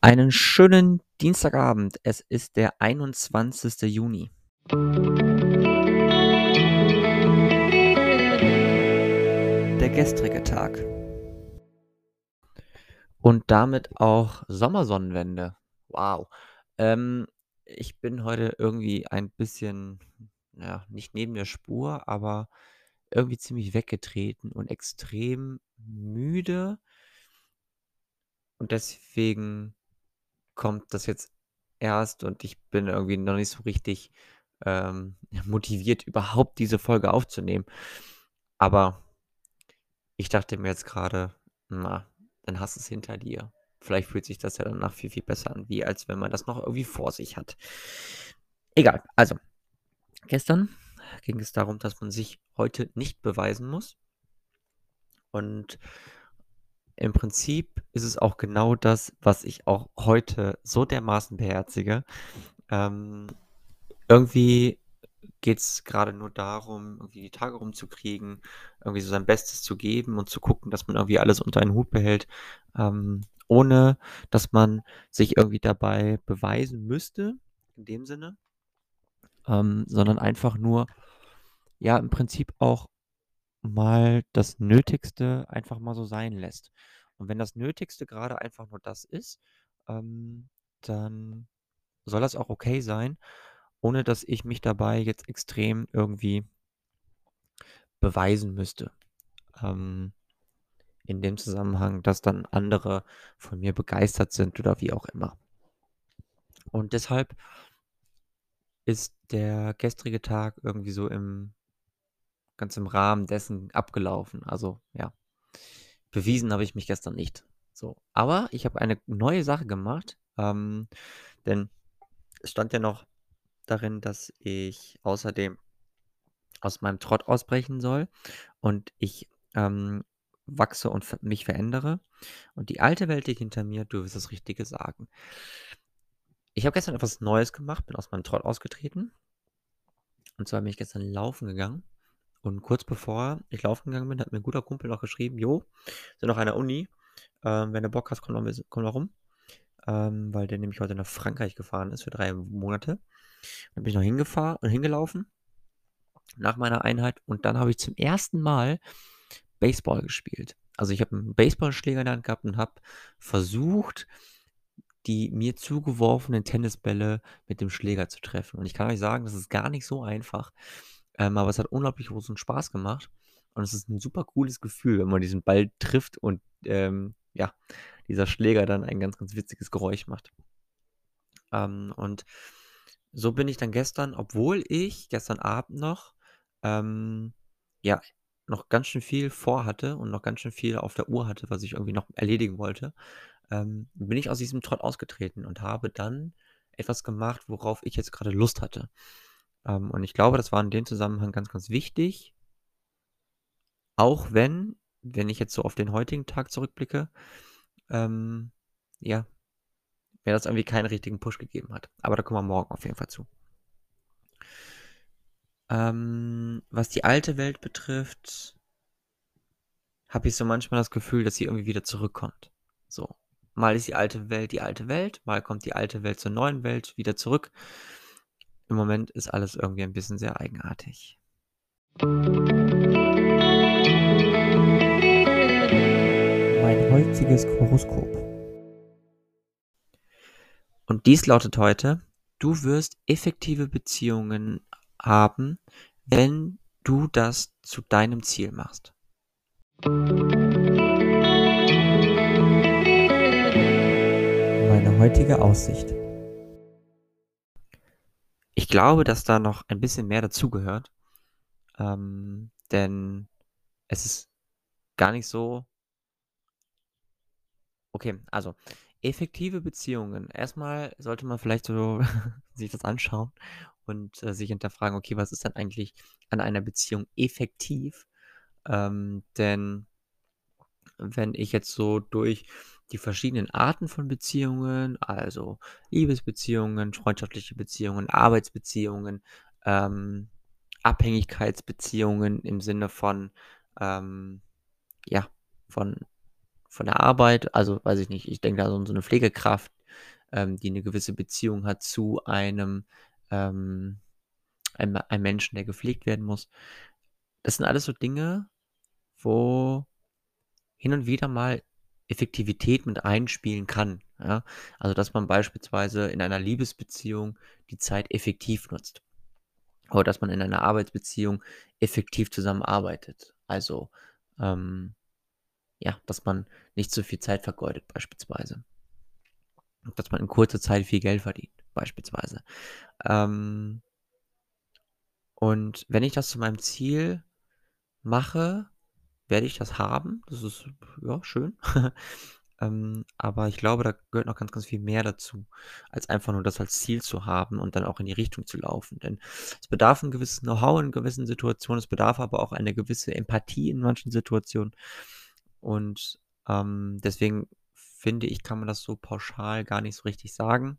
Einen schönen Dienstagabend. Es ist der 21. Juni. Der gestrige Tag. Und damit auch Sommersonnenwende. Wow. Ähm, ich bin heute irgendwie ein bisschen, ja, nicht neben der Spur, aber irgendwie ziemlich weggetreten und extrem müde. Und deswegen kommt das jetzt erst und ich bin irgendwie noch nicht so richtig ähm, motiviert, überhaupt diese Folge aufzunehmen. Aber ich dachte mir jetzt gerade, na, dann hast du es hinter dir. Vielleicht fühlt sich das ja danach viel, viel besser an, wie als wenn man das noch irgendwie vor sich hat. Egal, also, gestern ging es darum, dass man sich heute nicht beweisen muss. Und im Prinzip ist es auch genau das, was ich auch heute so dermaßen beherzige. Ähm, irgendwie geht es gerade nur darum, irgendwie die Tage rumzukriegen, irgendwie so sein Bestes zu geben und zu gucken, dass man irgendwie alles unter einen Hut behält, ähm, ohne dass man sich irgendwie dabei beweisen müsste, in dem Sinne, ähm, sondern einfach nur, ja, im Prinzip auch mal das Nötigste einfach mal so sein lässt. Und wenn das Nötigste gerade einfach nur das ist, ähm, dann soll das auch okay sein, ohne dass ich mich dabei jetzt extrem irgendwie beweisen müsste. Ähm, in dem Zusammenhang, dass dann andere von mir begeistert sind oder wie auch immer. Und deshalb ist der gestrige Tag irgendwie so im ganz im Rahmen dessen abgelaufen. Also ja, bewiesen habe ich mich gestern nicht. So, aber ich habe eine neue Sache gemacht, ähm, denn es stand ja noch darin, dass ich außerdem aus meinem Trott ausbrechen soll und ich ähm, wachse und mich verändere. Und die alte Welt liegt hinter mir, du wirst das Richtige sagen. Ich habe gestern etwas Neues gemacht, bin aus meinem Trott ausgetreten. Und zwar bin ich gestern laufen gegangen und kurz bevor ich laufen gegangen bin, hat mir ein guter Kumpel noch geschrieben, jo, sind noch an der Uni, ähm, wenn du Bock hast, komm noch, komm noch rum. Ähm, weil der nämlich heute nach Frankreich gefahren ist für drei Monate. Dann bin ich noch hingefahren und hingelaufen nach meiner Einheit und dann habe ich zum ersten Mal Baseball gespielt. Also ich habe einen Baseballschläger in der Hand gehabt und habe versucht, die mir zugeworfenen Tennisbälle mit dem Schläger zu treffen. Und ich kann euch sagen, das ist gar nicht so einfach. Ähm, aber es hat unglaublich großen Spaß gemacht. Und es ist ein super cooles Gefühl, wenn man diesen Ball trifft und ähm, ja, dieser Schläger dann ein ganz, ganz witziges Geräusch macht. Ähm, und so bin ich dann gestern, obwohl ich gestern Abend noch, ähm, ja, noch ganz schön viel vorhatte und noch ganz schön viel auf der Uhr hatte, was ich irgendwie noch erledigen wollte, ähm, bin ich aus diesem Trott ausgetreten und habe dann etwas gemacht, worauf ich jetzt gerade Lust hatte. Ähm, und ich glaube, das war in dem Zusammenhang ganz, ganz wichtig. Auch wenn, wenn ich jetzt so auf den heutigen Tag zurückblicke, ähm, ja, mir das irgendwie keinen richtigen Push gegeben hat. Aber da kommen wir morgen auf jeden Fall zu. Ähm, was die alte Welt betrifft, habe ich so manchmal das Gefühl, dass sie irgendwie wieder zurückkommt. So. Mal ist die alte Welt die alte Welt, mal kommt die alte Welt zur neuen Welt wieder zurück. Im Moment ist alles irgendwie ein bisschen sehr eigenartig. Mein heutiges Horoskop. Und dies lautet heute, du wirst effektive Beziehungen haben, wenn du das zu deinem Ziel machst. Meine heutige Aussicht. Ich glaube, dass da noch ein bisschen mehr dazugehört. Ähm, denn es ist gar nicht so. Okay, also effektive Beziehungen. Erstmal sollte man vielleicht so sich das anschauen und äh, sich hinterfragen, okay, was ist dann eigentlich an einer Beziehung effektiv? Ähm, denn wenn ich jetzt so durch die verschiedenen Arten von Beziehungen, also Liebesbeziehungen, freundschaftliche Beziehungen, Arbeitsbeziehungen, ähm, Abhängigkeitsbeziehungen im Sinne von, ähm, ja, von, von der Arbeit, also weiß ich nicht, ich denke da so eine Pflegekraft, ähm, die 'ne gewisse Beziehung hat zu einem, ähm einem einem Menschen, der gepflegt werden muss. Das sind alles so Dinge, wo hin und wieder mal Effektivität mit einspielen kann, ja? Also, dass man beispielsweise in einer Liebesbeziehung die Zeit effektiv nutzt. Oder dass man in einer Arbeitsbeziehung effektiv zusammenarbeitet. Also, ähm, ja, dass man nicht so viel Zeit vergeudet beispielsweise. Dass man in kurzer Zeit viel Geld verdient beispielsweise. Ähm und wenn ich das zu meinem Ziel mache, werde ich das haben. Das ist, ja, schön. Ähm, aber ich glaube, da gehört noch ganz, ganz viel mehr dazu, als einfach nur das als Ziel zu haben und dann auch in die Richtung zu laufen. Denn es bedarf 'n gewisses Know-how in gewissen Situationen, es bedarf aber auch eine gewisse Empathie in manchen Situationen. Und, ähm, deswegen finde ich, kann man das so pauschal gar nicht so richtig sagen.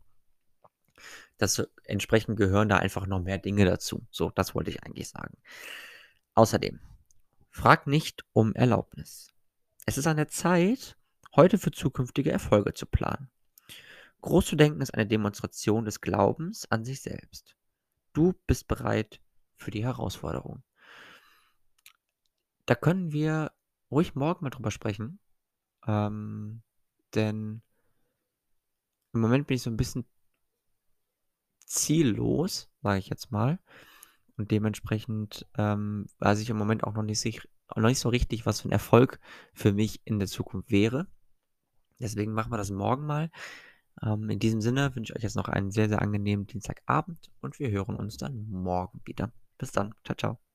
Das entsprechend gehören da einfach noch mehr Dinge dazu. So, das wollte ich eigentlich sagen. Außerdem, frag nicht um Erlaubnis. Es ist an der Zeit, heute für zukünftige Erfolge zu planen. Groß zu denken ist eine Demonstration des Glaubens an sich selbst. Du bist bereit für die Herausforderung. Da können wir ruhig morgen mal drüber sprechen, ähm, denn im Moment bin ich so 'n bisschen ziellos, sage ich jetzt mal. Und dementsprechend, ähm, weiß ich im Moment auch noch nicht sich noch nicht so richtig, was für 'n Erfolg für mich in der Zukunft wäre. Deswegen machen wir das morgen mal. Ähm, in diesem Sinne wünsche ich euch jetzt noch einen sehr, sehr angenehmen Dienstagabend und wir hören uns dann morgen wieder. Bis dann. Tschau, tschau.